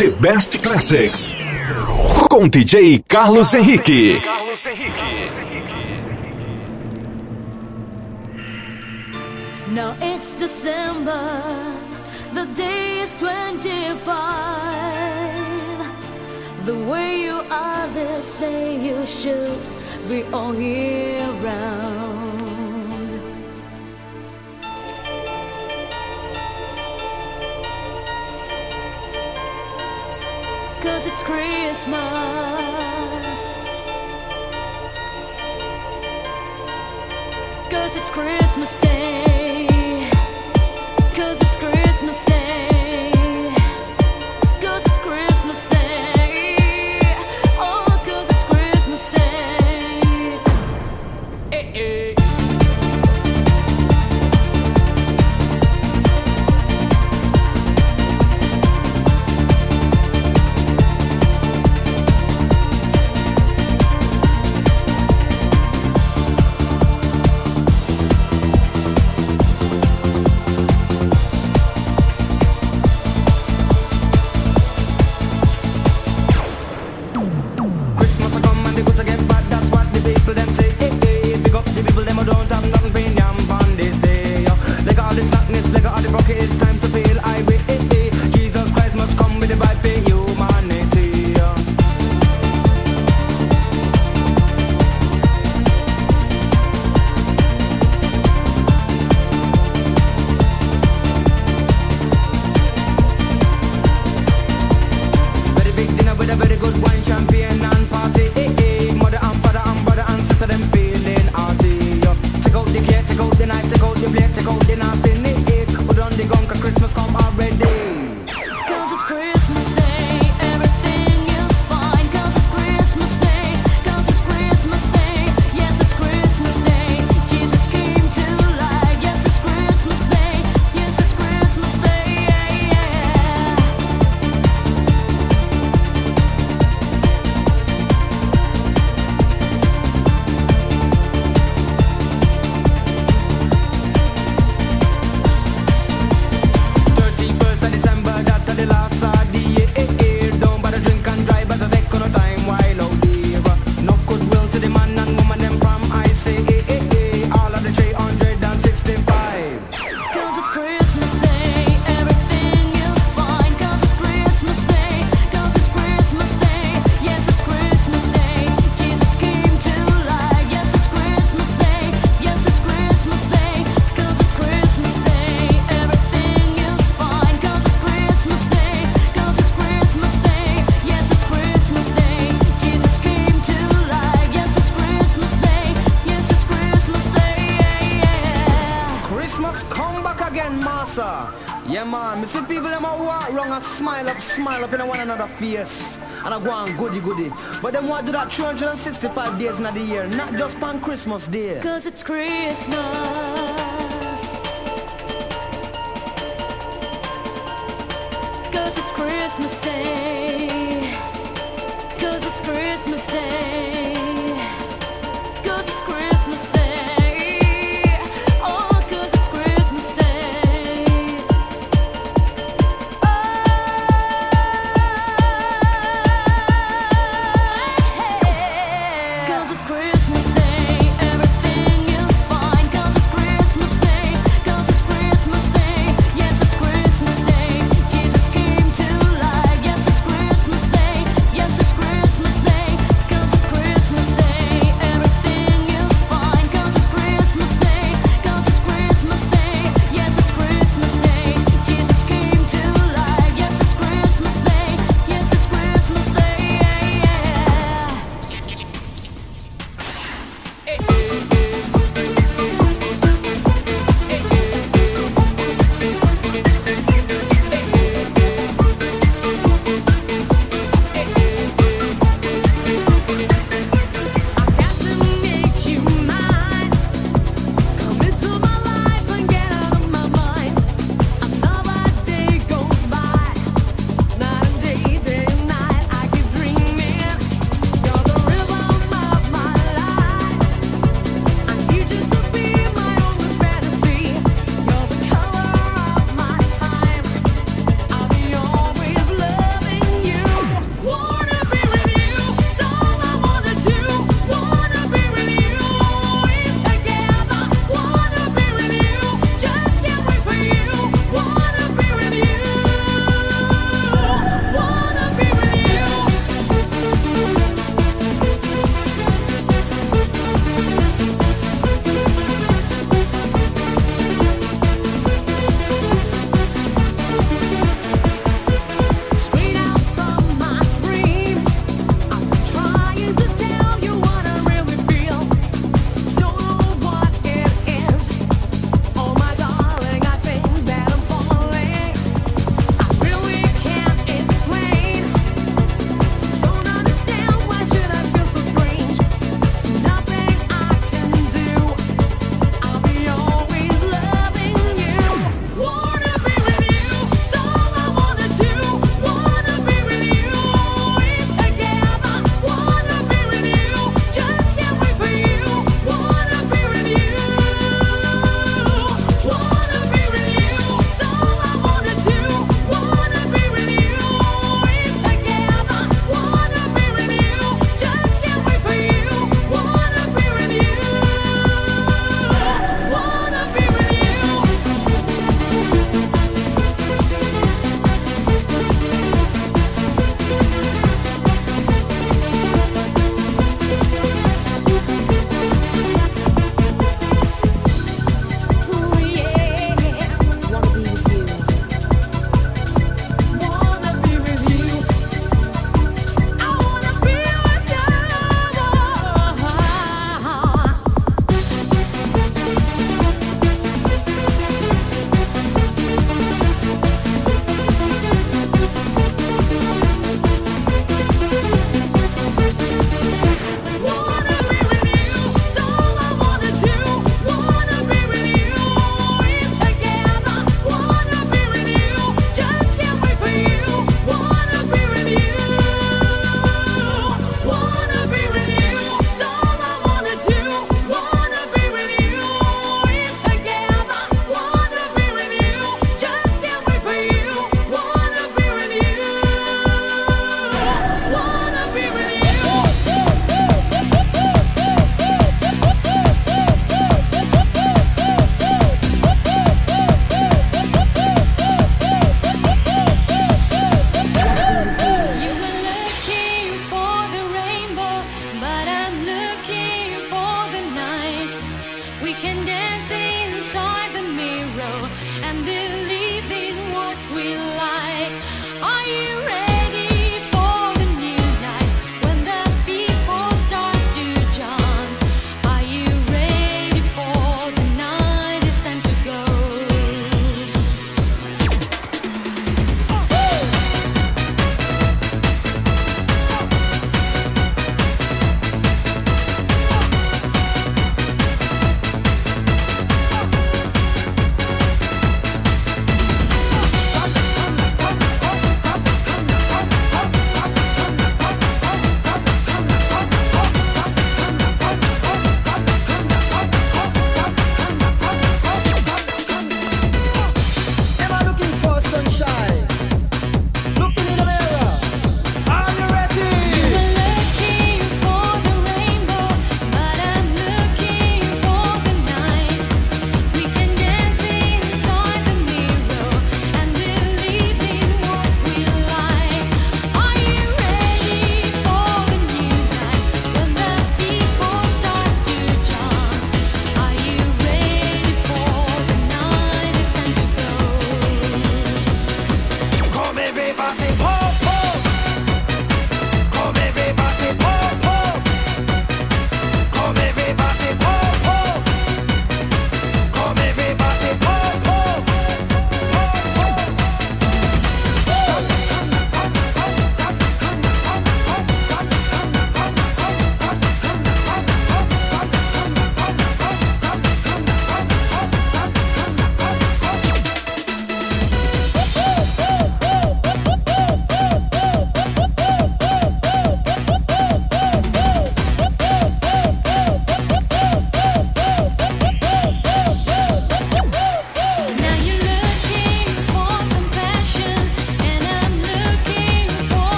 The Best Classics. Com DJ Carlos Henrique. Carlos Henrique. Now it's December, the day is 25. The way you are, they say you should be all year round. cause it's Christmas. Cause it's Christmas Day. Yeah man, me see people them a walk wrong and smile up, smile up in one another face. And I go on goody goody. But them want do that 365 days in the year, not just on Christmas day. Cause it's Christmas. Cause it's Christmas Day. Cause it's Christmas Day.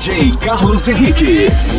DJ Carlos Henrique.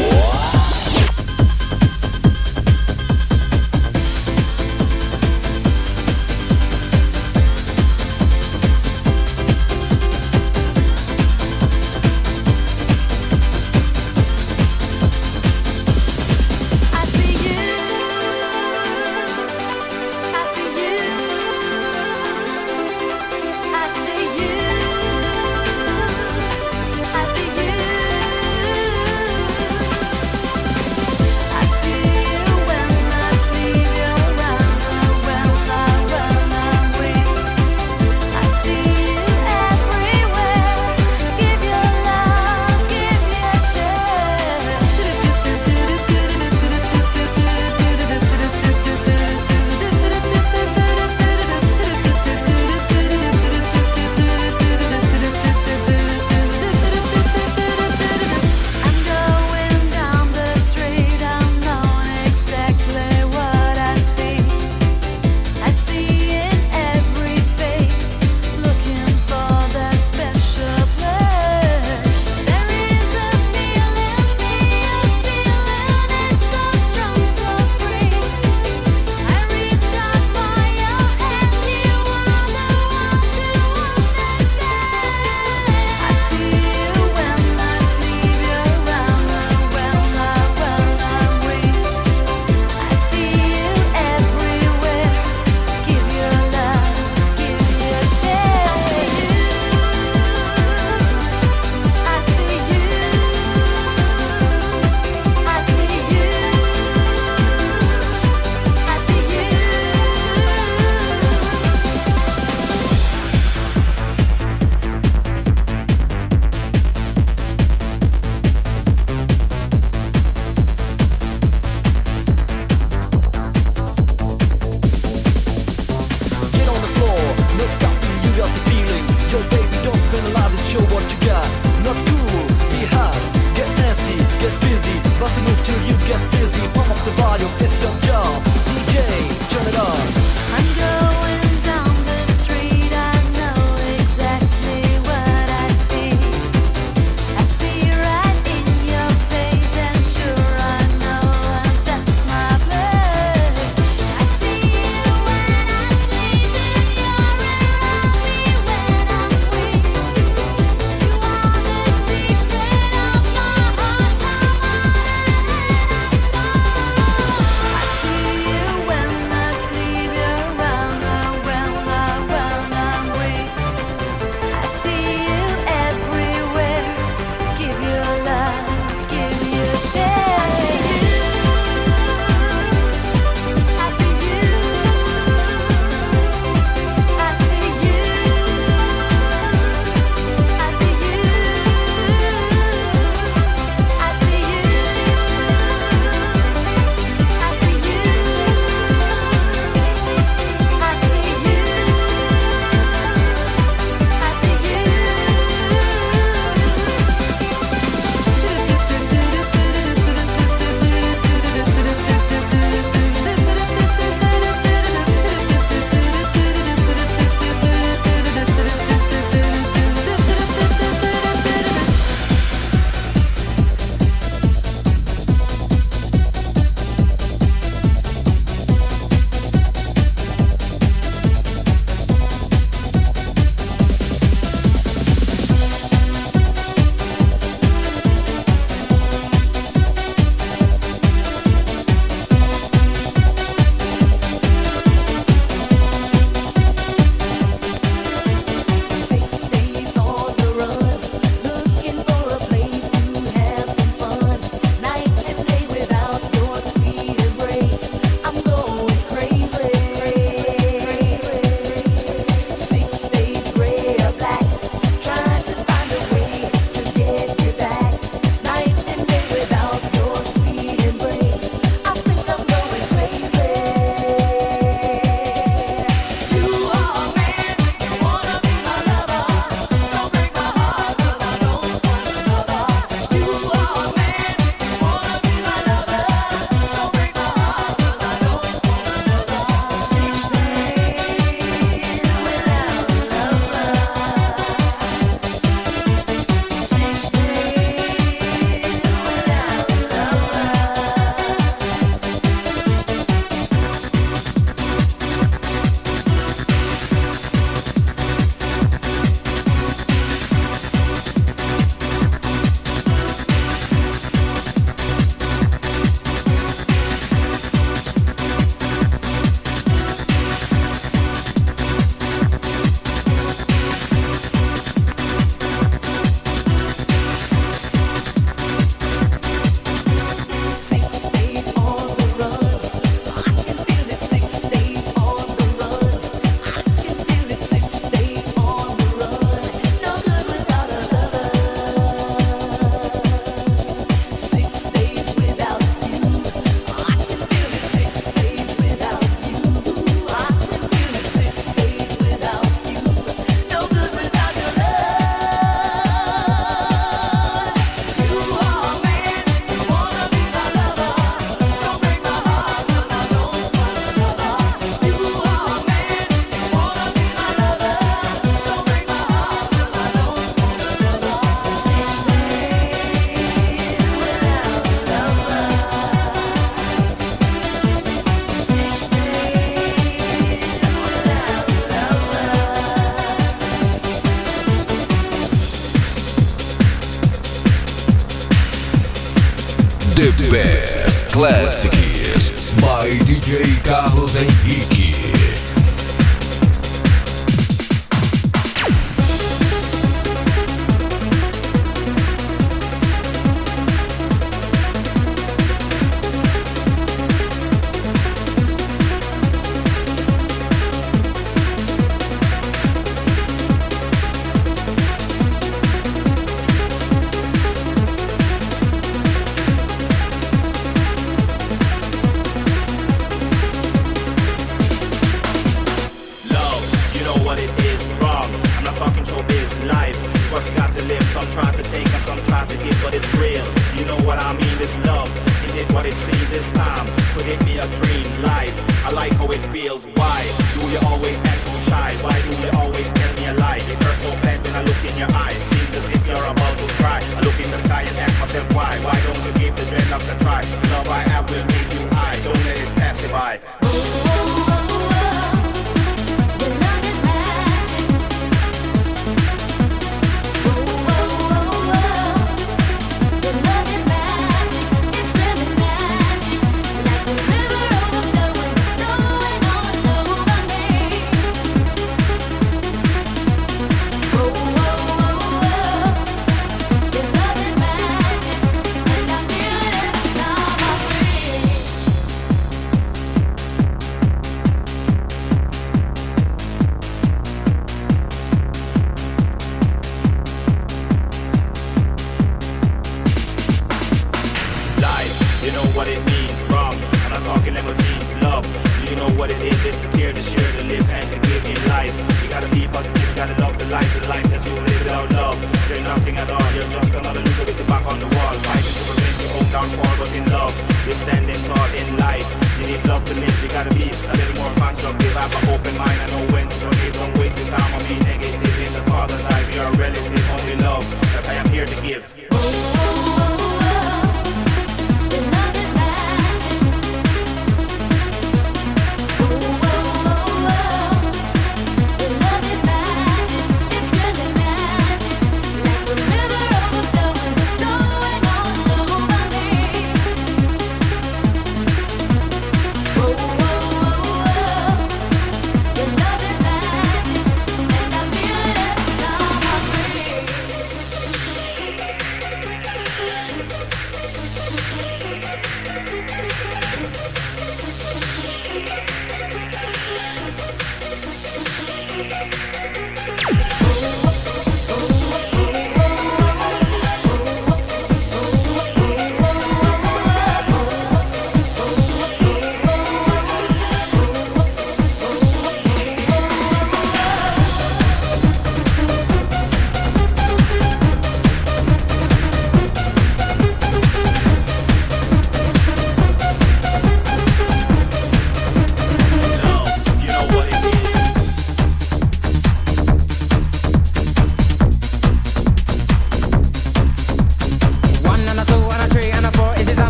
Best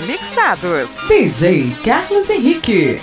mixados. DJ Carlos Henrique.